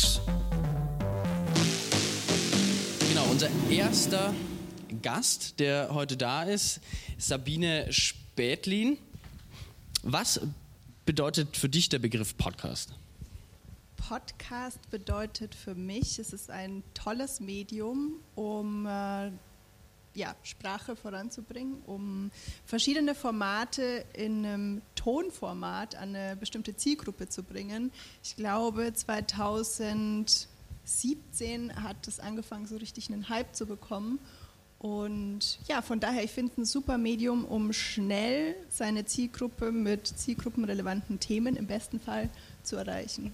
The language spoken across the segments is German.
Talks. Genau, unser erster Gast, der heute da ist, Sabine Spätlin. Was bedeutet für dich der Begriff Podcast? Podcast bedeutet für mich, es ist ein tolles Medium, um äh, ja, Sprache voranzubringen, um verschiedene Formate in einem Tonformat an eine bestimmte Zielgruppe zu bringen. Ich glaube, 2017 hat es angefangen, so richtig einen Hype zu bekommen. Und ja, von daher, ich finde es ein super Medium, um schnell seine Zielgruppe mit zielgruppenrelevanten Themen im besten Fall zu erreichen.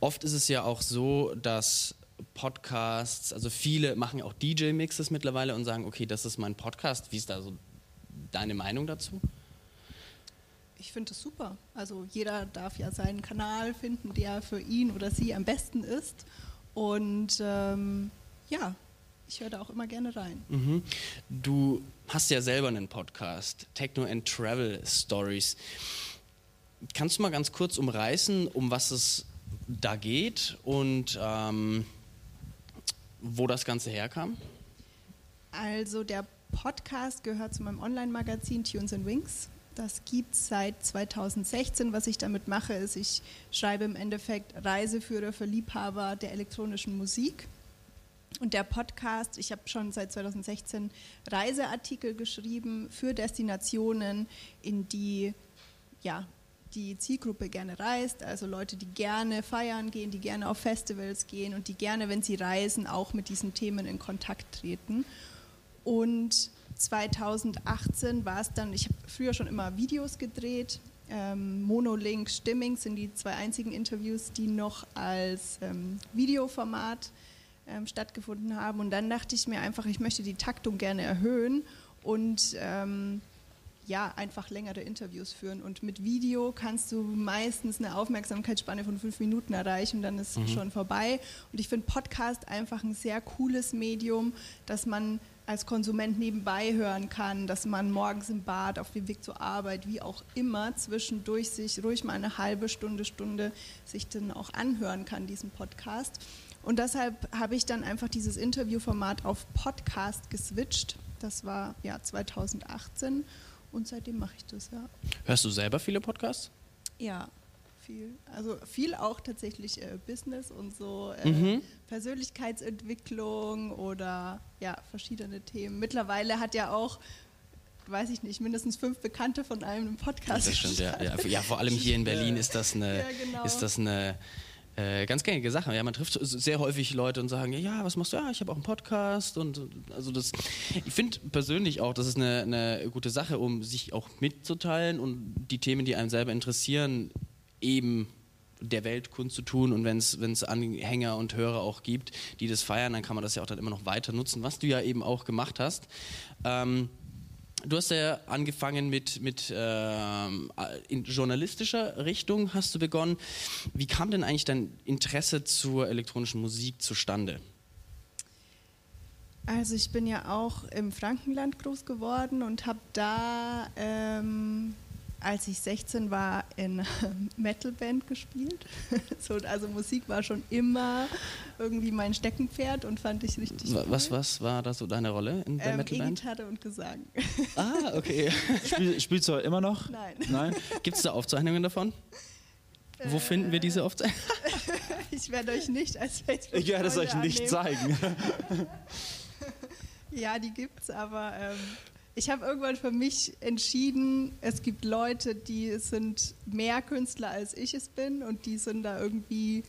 Oft ist es ja auch so, dass Podcasts, also viele machen auch DJ-Mixes mittlerweile und sagen, okay, das ist mein Podcast. Wie ist da so deine Meinung dazu? Ich finde das super. Also jeder darf ja seinen Kanal finden, der für ihn oder sie am besten ist. Und ähm, ja, ich höre da auch immer gerne rein. Mhm. Du hast ja selber einen Podcast, Techno and Travel Stories. Kannst du mal ganz kurz umreißen, um was es da geht und ähm, wo das Ganze herkam? Also der Podcast gehört zu meinem Online-Magazin Tunes and Wings. Das gibt es seit 2016. Was ich damit mache, ist, ich schreibe im Endeffekt Reiseführer für Liebhaber der elektronischen Musik. Und der Podcast, ich habe schon seit 2016 Reiseartikel geschrieben für Destinationen, in die ja, die Zielgruppe gerne reist, also Leute, die gerne feiern gehen, die gerne auf Festivals gehen und die gerne, wenn sie reisen, auch mit diesen Themen in Kontakt treten. Und 2018 war es dann, ich habe früher schon immer Videos gedreht, ähm, Monolink, Stimming sind die zwei einzigen Interviews, die noch als ähm, Videoformat ähm, stattgefunden haben. Und dann dachte ich mir einfach, ich möchte die Taktung gerne erhöhen und ähm, ja, einfach längere Interviews führen. Und mit Video kannst du meistens eine Aufmerksamkeitsspanne von fünf Minuten erreichen und dann ist mhm. schon vorbei. Und ich finde Podcast einfach ein sehr cooles Medium, dass man als Konsument nebenbei hören kann, dass man morgens im Bad, auf dem Weg zur Arbeit, wie auch immer, zwischendurch sich ruhig mal eine halbe Stunde, Stunde sich dann auch anhören kann, diesen Podcast. Und deshalb habe ich dann einfach dieses Interviewformat auf Podcast geswitcht. Das war ja 2018 und seitdem mache ich das, ja. Hörst du selber viele Podcasts? Ja, viel. Also viel auch tatsächlich äh, Business und so äh, mhm. Persönlichkeitsentwicklung oder ja, verschiedene Themen. Mittlerweile hat ja auch weiß ich nicht, mindestens fünf Bekannte von einem im Podcast. Das stimmt, ja, ja. ja, vor allem hier in Berlin ist das eine, ja, genau. ist das eine äh, ganz gängige Sache. Ja, man trifft sehr häufig Leute und sagen, ja, was machst du? Ja, ich habe auch einen Podcast und also das. Ich finde persönlich auch, das ist eine, eine gute Sache, um sich auch mitzuteilen und die Themen, die einem selber interessieren, eben der Welt kundzutun und wenn es Anhänger und Hörer auch gibt, die das feiern, dann kann man das ja auch dann immer noch weiter nutzen, was du ja eben auch gemacht hast. Ähm, Du hast ja angefangen mit, mit ähm, in journalistischer Richtung hast du begonnen. Wie kam denn eigentlich dein Interesse zur elektronischen Musik zustande? Also ich bin ja auch im Frankenland groß geworden und habe da ähm, als ich 16 war, in Metalband gespielt. so, also Musik war schon immer irgendwie mein Steckenpferd und fand ich richtig was, cool. Was, was war da so deine Rolle in der ähm, Metalband? E-Gitarre und Gesang. ah, okay. Spiel, spielst du immer noch? Nein. Nein? Gibt es da Aufzeichnungen davon? Wo äh, finden wir diese Aufzeichnungen? ich werde euch nicht als Facebook. Ich werde es euch nicht annehmen. zeigen. ja, die gibt's, aber ähm, ich habe irgendwann für mich entschieden, es gibt Leute, die sind mehr Künstler als ich es bin und die sind da irgendwie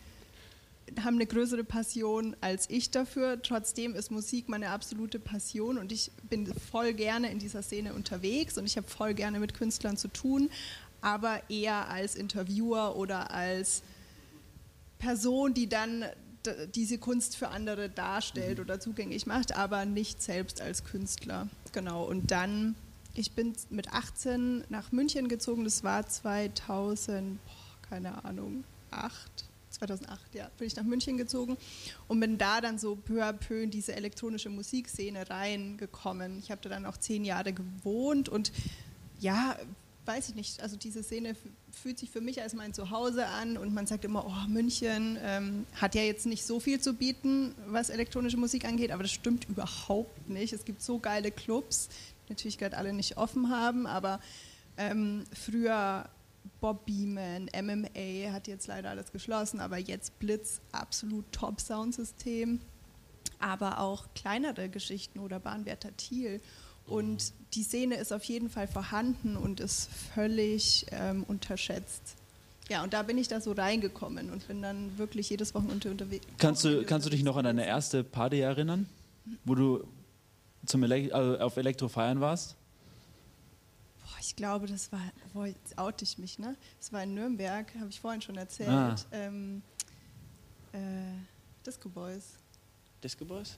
haben eine größere Passion als ich dafür. Trotzdem ist Musik meine absolute Passion und ich bin voll gerne in dieser Szene unterwegs und ich habe voll gerne mit Künstlern zu tun, aber eher als Interviewer oder als Person, die dann diese Kunst für andere darstellt mhm. oder zugänglich macht, aber nicht selbst als Künstler. Genau. Und dann, ich bin mit 18 nach München gezogen, das war 2000, boah, keine Ahnung, 8. 2008, ja, bin ich nach München gezogen und bin da dann so peu à peu in diese elektronische Musikszene reingekommen. Ich habe da dann auch zehn Jahre gewohnt und ja, weiß ich nicht, also diese Szene fühlt sich für mich als mein Zuhause an und man sagt immer, oh, München ähm, hat ja jetzt nicht so viel zu bieten, was elektronische Musik angeht, aber das stimmt überhaupt nicht. Es gibt so geile Clubs, die natürlich gerade alle nicht offen haben, aber ähm, früher Bob Beeman, MMA hat jetzt leider alles geschlossen, aber jetzt Blitz, absolut Top-Soundsystem, aber auch kleinere Geschichten oder Bahnwärter Thiel und die Szene ist auf jeden Fall vorhanden und ist völlig ähm, unterschätzt. Ja, und da bin ich da so reingekommen und bin dann wirklich jedes Wochenende unterwegs. Kannst du, kannst du dich noch an deine erste Party erinnern, wo du zum Elek also auf Elektro feiern warst? Boah, ich glaube, das war, boah, jetzt oute ich mich, ne? Das war in Nürnberg, habe ich vorhin schon erzählt. Ah. Ähm, äh, Disco Boys. Disco Boys?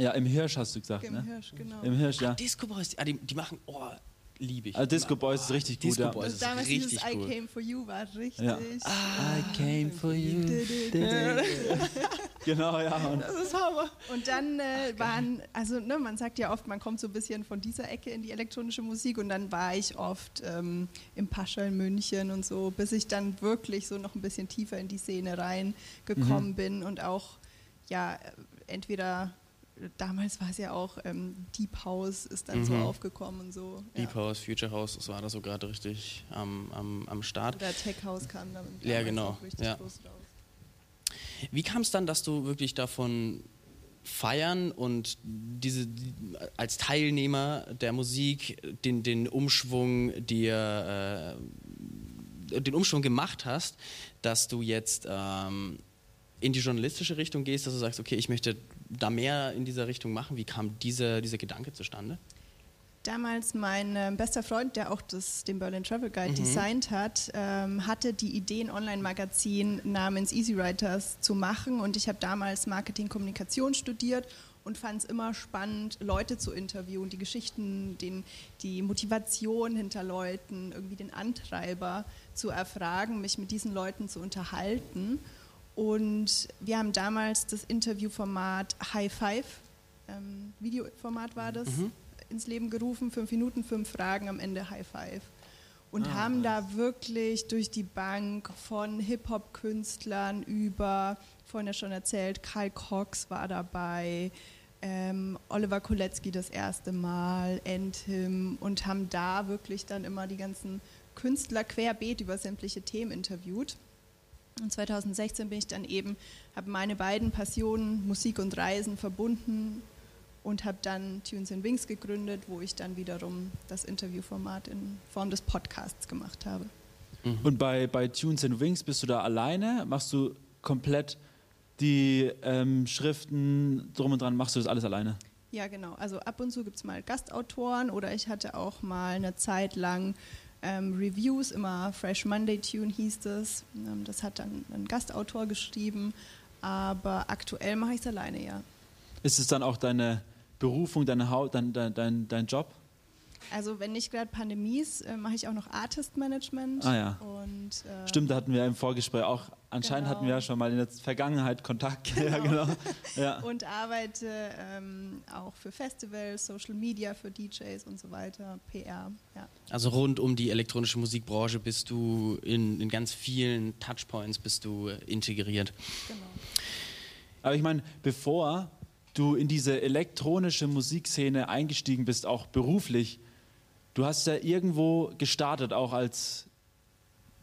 Ja, im Hirsch hast du gesagt. Im ne? Hirsch, genau. Im Hirsch, ja. Ah, Disco Boys, ah, die, die machen, oh, liebe ich. Also Disco Boys ist richtig gut. Disco ja. Boys ist damals richtig dieses cool. I Came For You war richtig. Ja. Ah, I came for you. genau, ja. Und das ist Hammer. Und dann äh, waren, also ne, man sagt ja oft, man kommt so ein bisschen von dieser Ecke in die elektronische Musik und dann war ich oft ähm, im Pascha in München und so, bis ich dann wirklich so noch ein bisschen tiefer in die Szene reingekommen mhm. bin und auch ja entweder damals war es ja auch ähm, Deep House ist dann mhm. so aufgekommen und so. Deep ja. House, Future House, das war da so gerade richtig am, am, am Start. Oder Tech House kam dann ja, genau. ja. Wie kam es dann, dass du wirklich davon feiern und diese die, als Teilnehmer der Musik den, den Umschwung dir äh, den Umschwung gemacht hast, dass du jetzt ähm, in die journalistische Richtung gehst, dass du sagst, okay, ich möchte da mehr in dieser Richtung machen. Wie kam diese, dieser Gedanke zustande? Damals mein äh, bester Freund, der auch das, den Berlin Travel Guide mhm. designt hat, ähm, hatte die Idee, ein Online-Magazin namens Easy Writers zu machen. Und ich habe damals Marketing-Kommunikation studiert und fand es immer spannend, Leute zu interviewen, die Geschichten, den, die Motivation hinter Leuten, irgendwie den Antreiber zu erfragen, mich mit diesen Leuten zu unterhalten. Und wir haben damals das Interviewformat High Five, ähm, Videoformat war das, mhm. ins Leben gerufen. Fünf Minuten, fünf Fragen, am Ende High Five. Und ah, haben da wirklich durch die Bank von Hip-Hop-Künstlern über, vorhin ja schon erzählt, Karl Cox war dabei, ähm, Oliver Kolecki das erste Mal, Entim und haben da wirklich dann immer die ganzen Künstler querbeet über sämtliche Themen interviewt. Und 2016 bin ich dann eben, habe meine beiden Passionen, Musik und Reisen, verbunden und habe dann Tunes and Wings gegründet, wo ich dann wiederum das Interviewformat in Form des Podcasts gemacht habe. Mhm. Und bei, bei Tunes and Wings bist du da alleine? Machst du komplett die ähm, Schriften drum und dran? Machst du das alles alleine? Ja, genau. Also ab und zu gibt es mal Gastautoren oder ich hatte auch mal eine Zeit lang ähm, Reviews, immer Fresh Monday Tune hieß das. Ähm, das hat dann ein Gastautor geschrieben, aber aktuell mache ich es alleine, ja. Ist es dann auch deine Berufung, deine Haut, dein, dein, dein, dein Job? Also wenn nicht gerade Pandemie ist, äh, mache ich auch noch Artist Management. Ah ja. Und, äh, Stimmt, da hatten wir im Vorgespräch auch, anscheinend genau. hatten wir ja schon mal in der Vergangenheit Kontakt. Genau. ja, genau. Ja. Und arbeite ähm, auch für Festivals, Social Media, für DJs und so weiter, PR. Ja. Also rund um die elektronische Musikbranche bist du in, in ganz vielen Touchpoints bist du integriert. Genau. Aber ich meine, bevor du in diese elektronische Musikszene eingestiegen bist, auch beruflich, Du hast ja irgendwo gestartet, auch als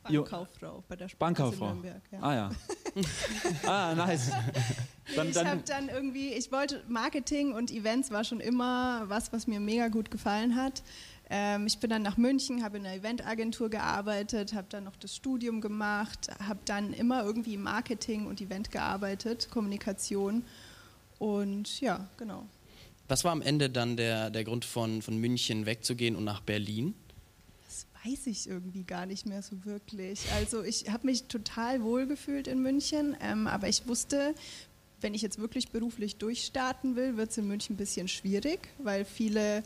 Bankkauffrau bei der Sparkasse. Nürnberg. Ja. Ah ja. ah, nice. Dann, ich habe dann irgendwie, ich wollte Marketing und Events war schon immer was, was mir mega gut gefallen hat. Ähm, ich bin dann nach München, habe in einer Eventagentur gearbeitet, habe dann noch das Studium gemacht, habe dann immer irgendwie Marketing und Event gearbeitet, Kommunikation und ja, genau. Was war am Ende dann der, der Grund von, von München wegzugehen und nach Berlin? Das weiß ich irgendwie gar nicht mehr so wirklich. Also ich habe mich total wohl gefühlt in München, ähm, aber ich wusste, wenn ich jetzt wirklich beruflich durchstarten will, wird es in München ein bisschen schwierig, weil viele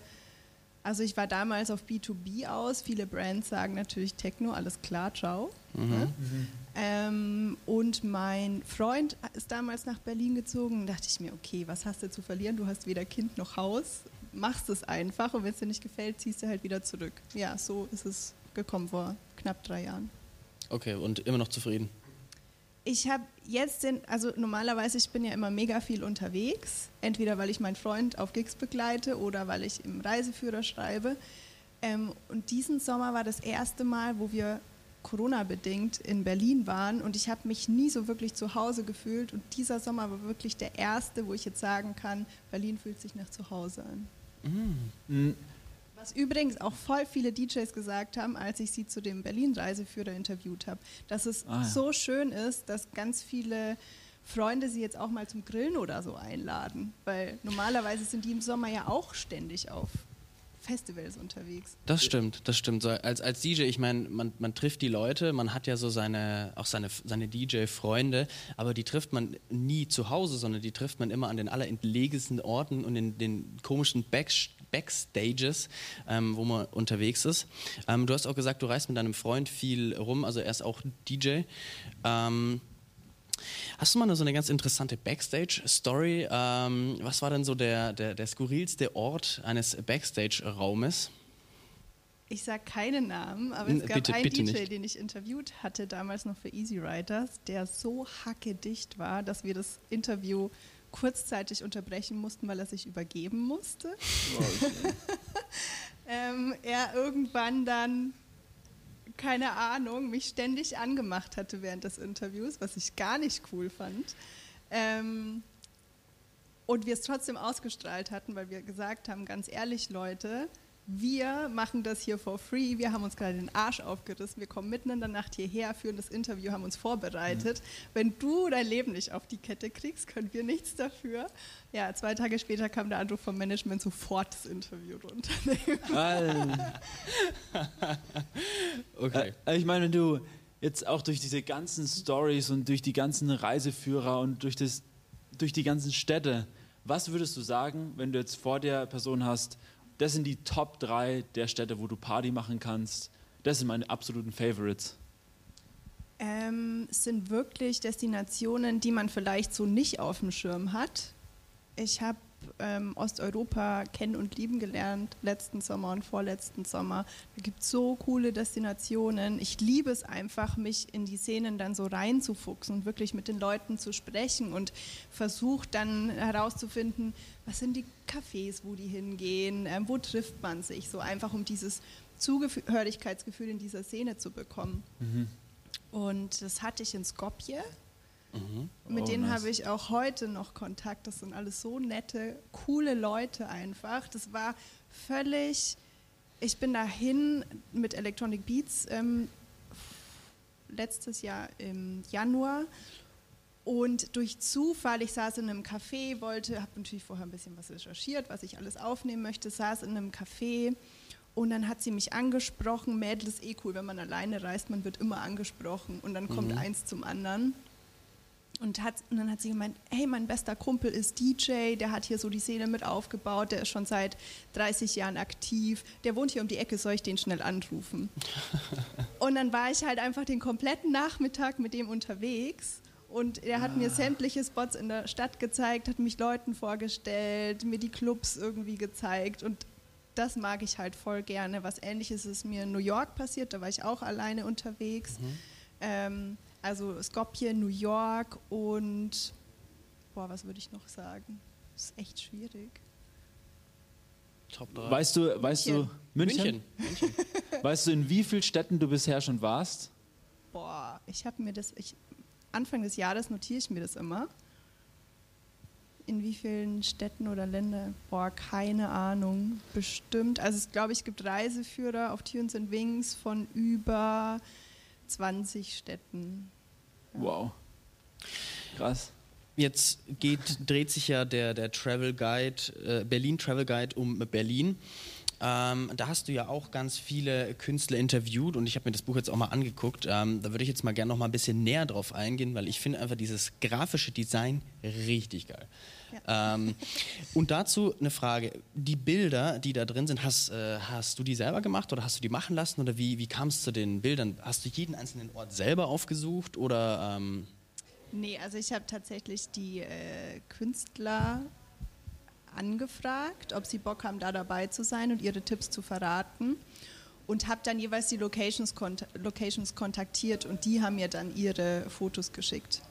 also ich war damals auf B2B aus. Viele Brands sagen natürlich Techno, alles klar, ciao. Mhm. Ne? Mhm. Ähm, und mein Freund ist damals nach Berlin gezogen. Da dachte ich mir, okay, was hast du zu verlieren? Du hast weder Kind noch Haus. Machst es einfach und wenn es dir nicht gefällt, ziehst du halt wieder zurück. Ja, so ist es gekommen vor knapp drei Jahren. Okay, und immer noch zufrieden? Ich habe jetzt den, also normalerweise, ich bin ja immer mega viel unterwegs, entweder weil ich meinen Freund auf Gigs begleite oder weil ich im Reiseführer schreibe. Ähm, und diesen Sommer war das erste Mal, wo wir Corona-bedingt in Berlin waren und ich habe mich nie so wirklich zu Hause gefühlt und dieser Sommer war wirklich der erste, wo ich jetzt sagen kann, Berlin fühlt sich nach zu Hause an. Mhm. Was übrigens auch voll viele DJs gesagt haben, als ich sie zu dem Berlin-Reiseführer interviewt habe, dass es ah, ja. so schön ist, dass ganz viele Freunde sie jetzt auch mal zum Grillen oder so einladen, weil normalerweise sind die im Sommer ja auch ständig auf Festivals unterwegs. Das stimmt, das stimmt. So, als, als DJ, ich meine, man, man trifft die Leute, man hat ja so seine, auch seine, seine DJ-Freunde, aber die trifft man nie zu Hause, sondern die trifft man immer an den allerentlegensten Orten und in den komischen Backstage Backstages, ähm, wo man unterwegs ist. Ähm, du hast auch gesagt, du reist mit deinem Freund viel rum, also er ist auch DJ. Ähm, Hast du mal so eine ganz interessante Backstage-Story? Ähm, was war denn so der, der, der skurrilste Ort eines Backstage-Raumes? Ich sage keine Namen, aber es gab bitte, einen bitte DJ, nicht. den ich interviewt hatte, damals noch für Easy Riders, der so hackedicht war, dass wir das Interview kurzzeitig unterbrechen mussten, weil er sich übergeben musste. Okay. ähm, er irgendwann dann keine Ahnung, mich ständig angemacht hatte während des Interviews, was ich gar nicht cool fand. Ähm, und wir es trotzdem ausgestrahlt hatten, weil wir gesagt haben, ganz ehrlich Leute, wir machen das hier for free, wir haben uns gerade den Arsch aufgerissen, wir kommen mitten in der Nacht hierher, führen das Interview, haben uns vorbereitet. Mhm. Wenn du dein Leben nicht auf die Kette kriegst, können wir nichts dafür. Ja, zwei Tage später kam der Anruf vom Management, sofort das Interview runternehmen. okay. Äh, ich meine, wenn du jetzt auch durch diese ganzen Stories und durch die ganzen Reiseführer und durch, das, durch die ganzen Städte, was würdest du sagen, wenn du jetzt vor der Person hast, das sind die Top 3 der Städte, wo du Party machen kannst. Das sind meine absoluten Favorites. Ähm, sind wirklich Destinationen, die man vielleicht so nicht auf dem Schirm hat. Ich habe ähm, Osteuropa kennen und lieben gelernt, letzten Sommer und vorletzten Sommer. Da gibt es so coole Destinationen. Ich liebe es einfach, mich in die Szenen dann so reinzufuchsen und wirklich mit den Leuten zu sprechen und versucht dann herauszufinden, was sind die Cafés, wo die hingehen, ähm, wo trifft man sich, so einfach um dieses Zugehörigkeitsgefühl in dieser Szene zu bekommen. Mhm. Und das hatte ich in Skopje Mhm. Mit oh, denen nice. habe ich auch heute noch Kontakt. Das sind alles so nette, coole Leute einfach. Das war völlig. Ich bin dahin mit Electronic Beats ähm, letztes Jahr im Januar und durch Zufall, ich saß in einem Café, wollte, habe natürlich vorher ein bisschen was recherchiert, was ich alles aufnehmen möchte, saß in einem Café und dann hat sie mich angesprochen. Mädel ist eh cool, wenn man alleine reist, man wird immer angesprochen und dann kommt mhm. eins zum anderen. Und, hat, und dann hat sie gemeint, hey, mein bester Kumpel ist DJ, der hat hier so die Szene mit aufgebaut, der ist schon seit 30 Jahren aktiv, der wohnt hier um die Ecke, soll ich den schnell anrufen? und dann war ich halt einfach den kompletten Nachmittag mit dem unterwegs und er hat ah. mir sämtliche Spots in der Stadt gezeigt, hat mich Leuten vorgestellt, mir die Clubs irgendwie gezeigt und das mag ich halt voll gerne. Was ähnliches ist mir in New York passiert, da war ich auch alleine unterwegs. Mhm. Ähm, also Skopje, New York und boah, was würde ich noch sagen? Das ist echt schwierig. Top 3. Weißt du, weißt München. du, München? München. weißt du, in wie vielen Städten du bisher schon warst? Boah, ich habe mir das, ich, Anfang des Jahres notiere ich mir das immer. In wie vielen Städten oder Ländern? Boah, keine Ahnung. Bestimmt. Also ich glaube, es gibt Reiseführer auf Tunes and Wings von über 20 Städten. Ja. Wow. Krass. Jetzt geht, dreht sich ja der, der Travel Guide, äh, Berlin Travel Guide um Berlin. Ähm, da hast du ja auch ganz viele Künstler interviewt und ich habe mir das Buch jetzt auch mal angeguckt. Ähm, da würde ich jetzt mal gerne noch mal ein bisschen näher drauf eingehen, weil ich finde einfach dieses grafische Design richtig geil. Ähm, und dazu eine Frage: Die Bilder, die da drin sind, hast, äh, hast du die selber gemacht oder hast du die machen lassen oder wie, wie kam es zu den Bildern? Hast du jeden einzelnen Ort selber aufgesucht oder? Ähm Nee, also ich habe tatsächlich die äh, Künstler angefragt, ob sie Bock haben, da dabei zu sein und ihre Tipps zu verraten. und habe dann jeweils die Locations, kont Locations kontaktiert und die haben mir dann ihre Fotos geschickt.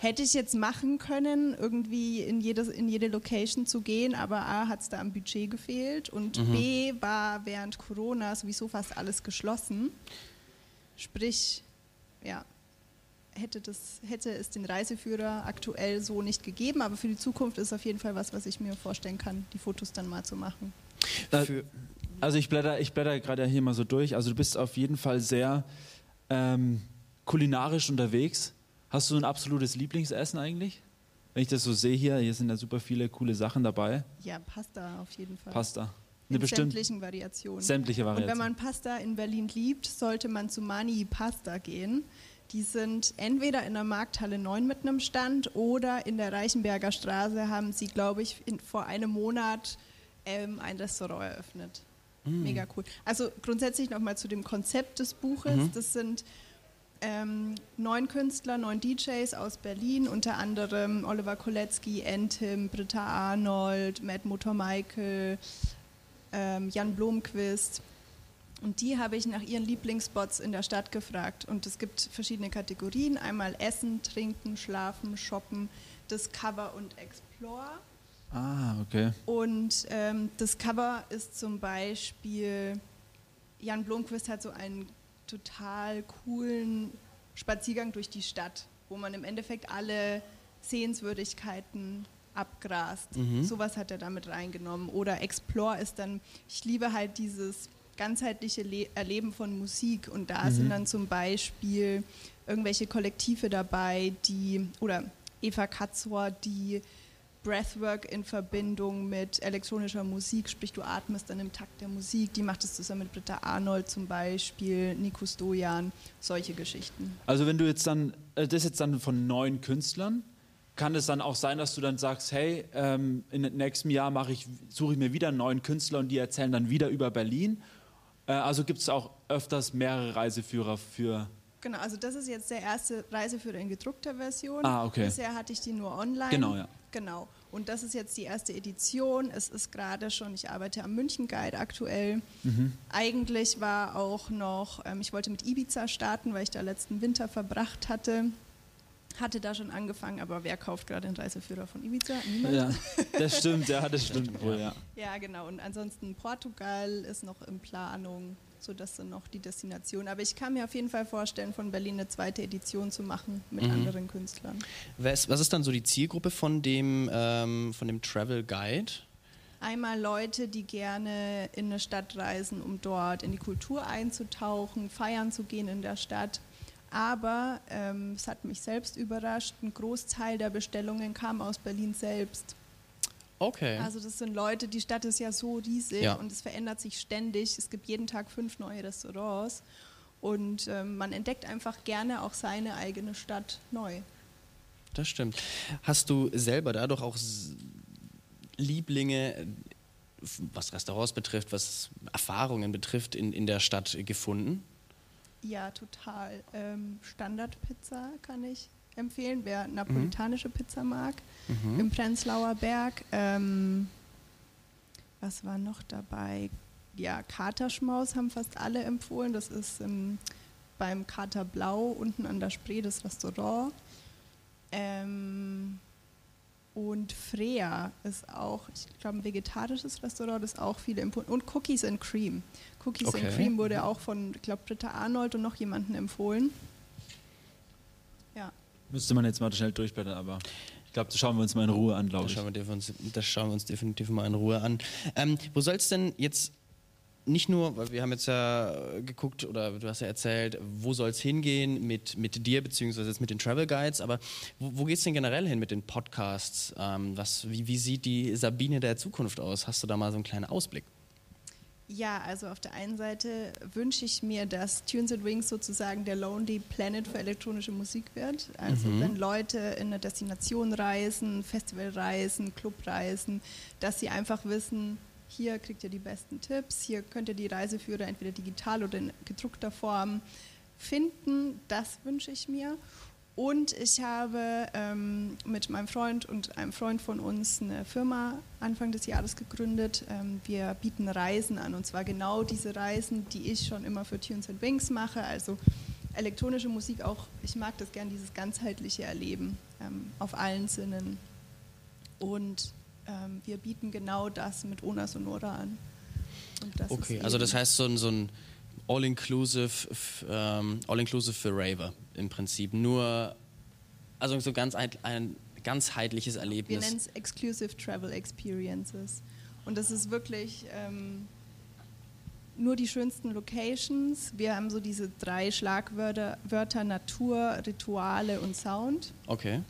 Hätte ich jetzt machen können, irgendwie in jede, in jede Location zu gehen, aber A hat es da am Budget gefehlt und mhm. B war während Corona sowieso fast alles geschlossen. Sprich, ja, hätte, das, hätte es den Reiseführer aktuell so nicht gegeben, aber für die Zukunft ist auf jeden Fall was, was ich mir vorstellen kann, die Fotos dann mal zu machen. Für also ich blätter, ich blätter gerade hier mal so durch. Also du bist auf jeden Fall sehr ähm, kulinarisch unterwegs. Hast du ein absolutes Lieblingsessen eigentlich? Wenn ich das so sehe hier, hier sind ja super viele coole Sachen dabei. Ja, Pasta auf jeden Fall. Pasta. Eine in sämtlichen Variationen. Sämtliche Variationen. Und wenn man Pasta in Berlin liebt, sollte man zu Mani Pasta gehen. Die sind entweder in der Markthalle 9 mit einem Stand oder in der Reichenberger Straße haben sie, glaube ich, in, vor einem Monat ähm, ein Restaurant eröffnet. Mhm. Mega cool. Also grundsätzlich nochmal zu dem Konzept des Buches. Mhm. Das sind ähm, neun Künstler, neun DJs aus Berlin, unter anderem Oliver Kolecki, Entim, Britta Arnold, Matt Motor Michael, ähm, Jan Blomqvist. Und die habe ich nach ihren Lieblingsspots in der Stadt gefragt. Und es gibt verschiedene Kategorien. Einmal Essen, Trinken, Schlafen, Shoppen, Discover und Explore. Ah, okay. Und ähm, das Cover ist zum Beispiel, Jan Blomqvist hat so einen total coolen Spaziergang durch die Stadt, wo man im Endeffekt alle Sehenswürdigkeiten abgrast. Mhm. Sowas hat er damit reingenommen. Oder Explore ist dann, ich liebe halt dieses ganzheitliche Le Erleben von Musik und da mhm. sind dann zum Beispiel irgendwelche Kollektive dabei, die, oder Eva Katzor, die Breathwork in Verbindung mit elektronischer Musik, sprich du atmest dann im Takt der Musik. Die macht es zusammen mit Britta Arnold zum Beispiel, Nico Stojan, solche Geschichten. Also wenn du jetzt dann, äh, das jetzt dann von neuen Künstlern, kann es dann auch sein, dass du dann sagst, hey, ähm, im nächsten Jahr ich, suche ich mir wieder einen neuen Künstler und die erzählen dann wieder über Berlin. Äh, also gibt es auch öfters mehrere Reiseführer für Genau, also das ist jetzt der erste Reiseführer in gedruckter Version. Ah, okay. Bisher hatte ich die nur online. Genau, ja. Genau. Und das ist jetzt die erste Edition. Es ist gerade schon, ich arbeite am München Guide aktuell. Mhm. Eigentlich war auch noch, ähm, ich wollte mit Ibiza starten, weil ich da letzten Winter verbracht hatte. Hatte da schon angefangen, aber wer kauft gerade den Reiseführer von Ibiza? Niemand. Ja, das stimmt, ja, das stimmt wohl, ja. Ja, genau. Und ansonsten Portugal ist noch in Planung so das sind noch die Destinationen. Aber ich kann mir auf jeden Fall vorstellen, von Berlin eine zweite Edition zu machen mit mhm. anderen Künstlern. Was, was, ist dann so die Zielgruppe von dem, ähm, von dem Travel Guide? Einmal Leute, die gerne in eine Stadt reisen, um dort in die Kultur einzutauchen, feiern zu gehen in der Stadt. Aber ähm, es hat mich selbst überrascht, ein Großteil der Bestellungen kam aus Berlin selbst. Okay. Also das sind Leute, die Stadt ist ja so riesig ja. und es verändert sich ständig. Es gibt jeden Tag fünf neue Restaurants und ähm, man entdeckt einfach gerne auch seine eigene Stadt neu. Das stimmt. Hast du selber da doch auch Lieblinge, was Restaurants betrifft, was Erfahrungen betrifft, in, in der Stadt gefunden? Ja, total. Ähm, Standardpizza kann ich empfehlen, wer napolitanische mhm. Pizza mag, mhm. im Prenzlauer Berg. Ähm, was war noch dabei? Ja, Katerschmaus haben fast alle empfohlen. Das ist ähm, beim Kater Blau unten an der Spree das Restaurant. Ähm, und Freya ist auch, ich glaube, ein vegetarisches Restaurant, das auch viele empfohlen. Und Cookies and Cream. Cookies okay. and Cream wurde auch von, ich glaube, Britta Arnold und noch jemanden empfohlen. Müsste man jetzt mal schnell durchblättern, aber ich glaube, das schauen wir uns mal in Ruhe an, glaube ich. Das schauen wir uns definitiv mal in Ruhe an. Ähm, wo soll es denn jetzt nicht nur, weil wir haben jetzt ja geguckt oder du hast ja erzählt, wo soll es hingehen mit, mit dir beziehungsweise jetzt mit den Travel Guides, aber wo, wo geht es denn generell hin mit den Podcasts? Ähm, was, wie, wie sieht die Sabine der Zukunft aus? Hast du da mal so einen kleinen Ausblick? Ja, also auf der einen Seite wünsche ich mir, dass Tunes and Wings sozusagen der Lonely Planet für elektronische Musik wird. Also mhm. wenn Leute in eine Destination reisen, Festival reisen, Club reisen, dass sie einfach wissen, hier kriegt ihr die besten Tipps, hier könnt ihr die Reiseführer entweder digital oder in gedruckter Form finden. Das wünsche ich mir. Und ich habe ähm, mit meinem Freund und einem Freund von uns eine Firma Anfang des Jahres gegründet. Ähm, wir bieten Reisen an und zwar genau diese Reisen, die ich schon immer für Tunes and Wings mache. Also elektronische Musik auch, ich mag das gern, dieses ganzheitliche Erleben ähm, auf allen Sinnen. Und ähm, wir bieten genau das mit Ona Sonora an. okay, also das heißt so ein, so ein All-Inclusive ähm, All für Raver im Prinzip. Nur, also so ganz ein, ein ganzheitliches Erlebnis. Wir nennen es Exclusive Travel Experiences. Und das ist wirklich ähm, nur die schönsten Locations. Wir haben so diese drei Schlagwörter Wörter Natur, Rituale und Sound. Okay.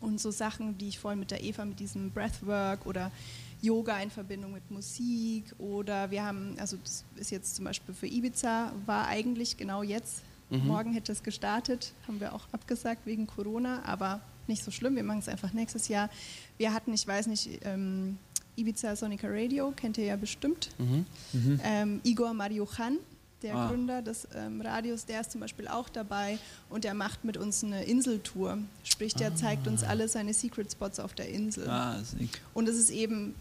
Und so Sachen, die ich vorhin mit der Eva mit diesem Breathwork oder Yoga in Verbindung mit Musik oder wir haben, also das ist jetzt zum Beispiel für Ibiza, war eigentlich genau jetzt, mhm. morgen hätte es gestartet, haben wir auch abgesagt wegen Corona, aber nicht so schlimm, wir machen es einfach nächstes Jahr. Wir hatten, ich weiß nicht, ähm, Ibiza Sonica Radio, kennt ihr ja bestimmt, mhm. Mhm. Ähm, Igor Mariochan, der ah. Gründer des ähm, Radios, der ist zum Beispiel auch dabei und der macht mit uns eine Inseltour. Sprich, der ah. zeigt uns alle seine Secret Spots auf der Insel. Ah, und es ist eben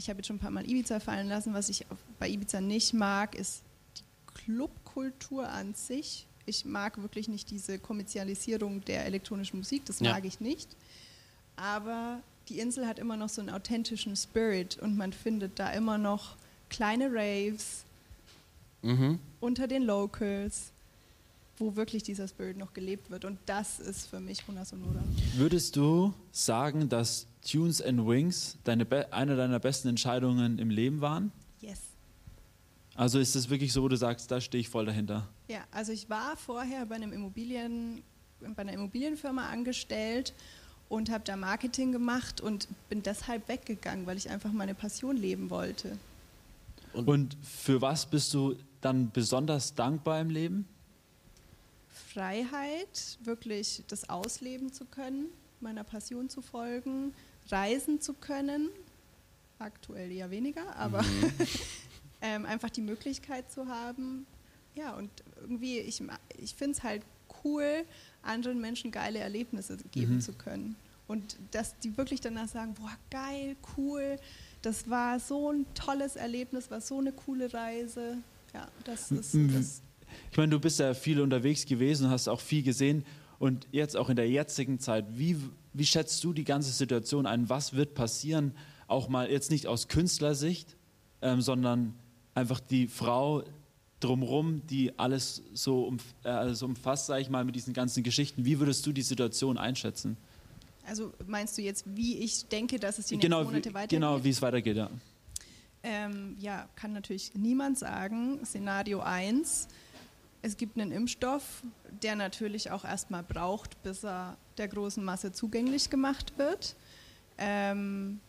ich habe jetzt schon ein paar Mal Ibiza fallen lassen. Was ich bei Ibiza nicht mag, ist die Clubkultur an sich. Ich mag wirklich nicht diese Kommerzialisierung der elektronischen Musik, das ja. mag ich nicht. Aber die Insel hat immer noch so einen authentischen Spirit und man findet da immer noch kleine Raves mhm. unter den Locals, wo wirklich dieser Spirit noch gelebt wird. Und das ist für mich Runa Sonora. Würdest du sagen, dass Tunes and Wings deine eine deiner besten Entscheidungen im Leben waren? Yes. Also ist es wirklich so, wo du sagst, da stehe ich voll dahinter? Ja, also ich war vorher bei, einem Immobilien, bei einer Immobilienfirma angestellt und habe da Marketing gemacht und bin deshalb weggegangen, weil ich einfach meine Passion leben wollte. Und, und für was bist du dann besonders dankbar im Leben? Freiheit, wirklich das ausleben zu können, meiner Passion zu folgen, reisen zu können. Aktuell eher weniger, aber mhm. ähm, einfach die Möglichkeit zu haben. Ja, und irgendwie, ich, ich finde es halt cool, anderen Menschen geile Erlebnisse geben mhm. zu können. Und dass die wirklich danach sagen, boah, geil, cool, das war so ein tolles Erlebnis, war so eine coole Reise. Ja, das ist das. Ich meine, du bist ja viel unterwegs gewesen, hast auch viel gesehen und jetzt auch in der jetzigen Zeit, wie wie schätzt du die ganze Situation ein? Was wird passieren? Auch mal jetzt nicht aus Künstlersicht, ähm, sondern einfach die Frau drumherum, die alles so um, äh, alles umfasst, sage ich mal, mit diesen ganzen Geschichten. Wie würdest du die Situation einschätzen? Also meinst du jetzt, wie ich denke, dass es die nächsten genau, Monate weitergeht? Genau, wie es weitergeht, ja. Ähm, ja, kann natürlich niemand sagen. Szenario 1, es gibt einen Impfstoff, der natürlich auch erstmal braucht, bis er der großen Masse zugänglich gemacht wird. Ähm,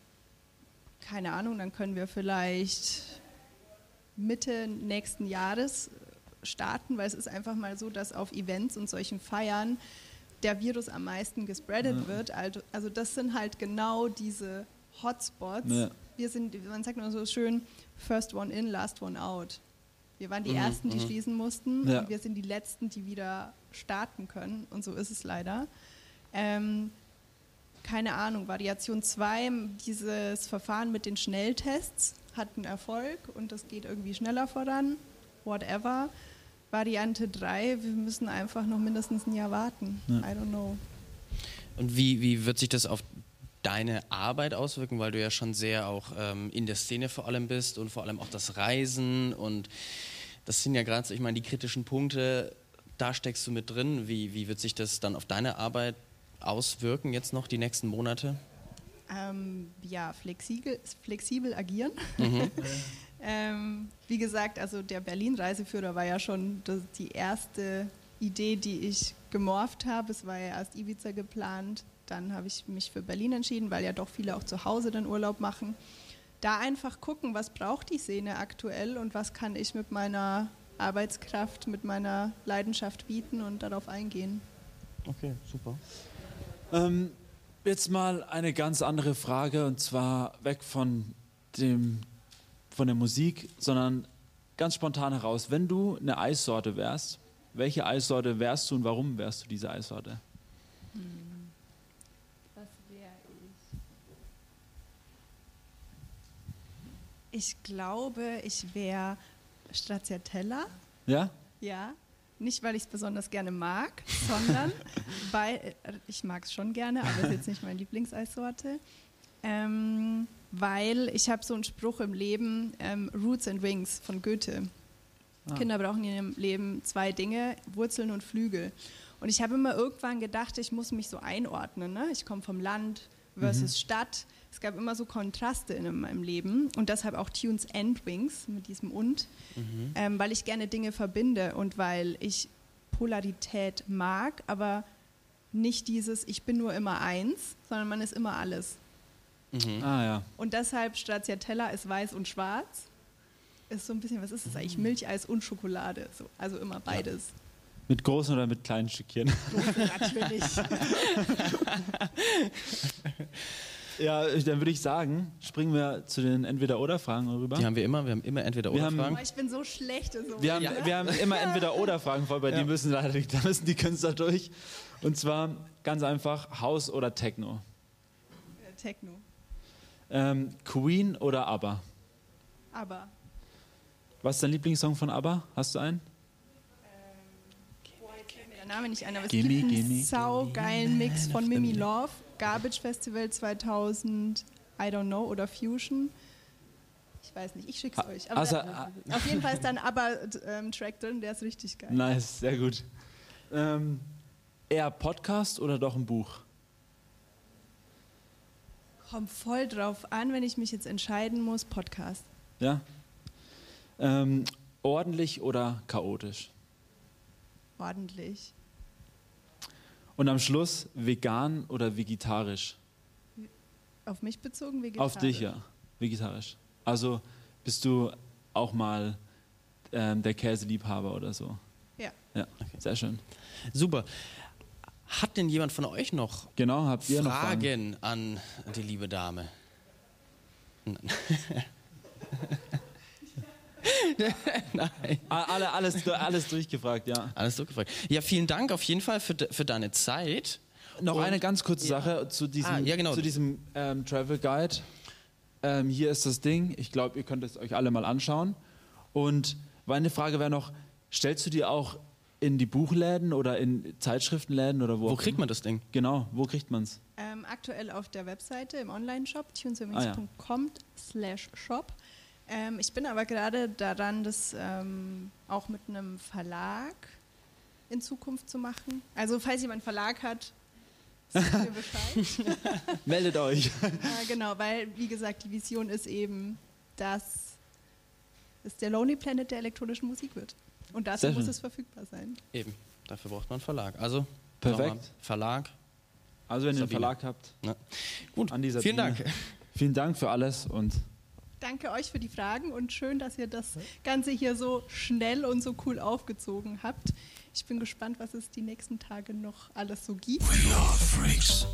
keine Ahnung, dann können wir vielleicht Mitte nächsten Jahres starten, weil es ist einfach mal so, dass auf Events und solchen Feiern der Virus am meisten gespreadet ja. wird. Also, also das sind halt genau diese Hotspots. Ja. Wir sind, man sagt immer so schön, first one in, last one out. Wir waren die mhm, Ersten, die mhm. schließen mussten ja. und wir sind die Letzten, die wieder starten können. Und so ist es leider. Ähm, keine Ahnung, Variation 2, dieses Verfahren mit den Schnelltests hat einen Erfolg und das geht irgendwie schneller voran. Whatever. Variante 3, wir müssen einfach noch mindestens ein Jahr warten. Ja. I don't know. Und wie, wie wird sich das auf deine Arbeit auswirken, weil du ja schon sehr auch ähm, in der Szene vor allem bist und vor allem auch das Reisen und das sind ja gerade, ich meine, die kritischen Punkte, da steckst du mit drin. Wie, wie wird sich das dann auf deine Arbeit auswirken jetzt noch die nächsten Monate? Ähm, ja, flexibel, flexibel agieren. Mhm. ähm, wie gesagt, also der Berlin-Reiseführer war ja schon die erste Idee, die ich gemorpht habe. Es war ja erst Ibiza geplant, dann habe ich mich für Berlin entschieden, weil ja doch viele auch zu Hause den Urlaub machen da einfach gucken, was braucht die Szene aktuell und was kann ich mit meiner Arbeitskraft, mit meiner Leidenschaft bieten und darauf eingehen. Okay, super. Ähm, jetzt mal eine ganz andere Frage und zwar weg von, dem, von der Musik, sondern ganz spontan heraus. Wenn du eine Eissorte wärst, welche Eissorte wärst du und warum wärst du diese Eissorte? Was wäre ich? Glaube, ich wäre Stracciatella. Ja? Ja. Nicht, weil ich es besonders gerne mag, sondern weil ich mag es schon gerne, aber es ist jetzt nicht meine Lieblingseissorte. Ähm, weil ich habe so einen Spruch im Leben, ähm, Roots and Wings von Goethe. Ah. Kinder brauchen in ihrem Leben zwei Dinge, Wurzeln und Flügel. Und ich habe immer irgendwann gedacht, ich muss mich so einordnen. Ne? Ich komme vom Land versus Stadt. Es gab immer so Kontraste in meinem Leben und deshalb auch Tunes and Wings mit diesem und, ähm, weil ich gerne Dinge verbinde und weil ich Polarität mag, aber nicht dieses Ich bin nur immer eins, sondern man ist immer alles. Mhm. Ah ja. Und deshalb Stracciatella ist weiß und schwarz. Ist so ein bisschen, was ist das eigentlich? Milcheis und Schokolade. So, also immer beides. Mit großen oder mit kleinen Stückchen? Natürlich. Ja, dann würde ich sagen, springen wir zu den Entweder-Oder-Fragen rüber. Die haben wir immer, wir haben immer entweder Wir oder haben- Fragen. Boah, ich bin so schlecht. in sowas. Wir haben, Ja. wir haben immer Entweder-Oder-Fragen voll, bei Ja. die müssen leider da müssen die Künstler durch. Und zwar ganz einfach Haus oder Techno. Äh, Techno. Ähm, Queen oder ABBA? Aber Was ist dein Lieblingssong von ABBA? Hast du einen? Der Name nicht ein, aber es Gimme, gibt einen gimme, saugeilen Mix von Mimi Love, Garbage Festival 2000, I don't know, oder Fusion. Ich weiß nicht, ich schick's Ah, euch. Aber also, da, auf jeden Fall ist dann aber ähm, Track drin, der ist richtig geil. Nice, sehr gut. Ähm, eher Podcast oder doch ein Buch? Kommt voll drauf an, wenn ich mich jetzt entscheiden muss, Podcast. Ja? Ähm, ordentlich oder chaotisch? Ordentlich. Und am Schluss vegan oder vegetarisch? Auf mich bezogen, vegetarisch. Auf dich, ja. Vegetarisch. Also bist du auch mal ähm, der Käseliebhaber oder so? Ja. Ja, sehr schön. Super. Hat denn jemand von euch noch Genau, habt ihr noch Fragen? Fragen an die liebe Dame? Nein. Alle, alles, alles durchgefragt, ja. Alles so gefragt. Ja, vielen Dank auf jeden Fall für, für deine Zeit. Noch Und- eine ganz kurze Ja. Sache zu diesem, Ah, ja, genau. zu diesem ähm, Travel Guide. Ähm, hier ist das Ding. Ich glaube, ihr könnt es euch alle mal anschauen. Und meine Frage wäre noch: Stellst du dir auch in die Buchläden oder in Zeitschriftenläden oder wo? Wo kriegt man das Ding? Genau, wo kriegt man es? Ähm, aktuell auf der Webseite im Online-Shop Ah, tuneswings.com slash shop. Ähm, ich bin aber gerade daran, das ähm, auch mit einem Verlag in Zukunft zu machen. Also falls jemand einen Verlag hat, sagt mir Bescheid. Meldet euch. äh, genau, weil wie gesagt, die Vision ist eben, dass es der Lonely Planet der elektronischen Musik wird. Und dazu Sehr muss schön. es verfügbar sein. Eben. Dafür braucht man einen Verlag. Also, Perfekt. Verlag. Also, wenn ihr einen Sabine. Verlag habt, Ne? Gut, An dieser vielen. Dank. vielen Dank für alles und Danke euch für die Fragen und schön, dass ihr das Ganze hier so schnell und so cool aufgezogen habt. Ich bin gespannt, was es die nächsten Tage noch alles so gibt. We are freaks.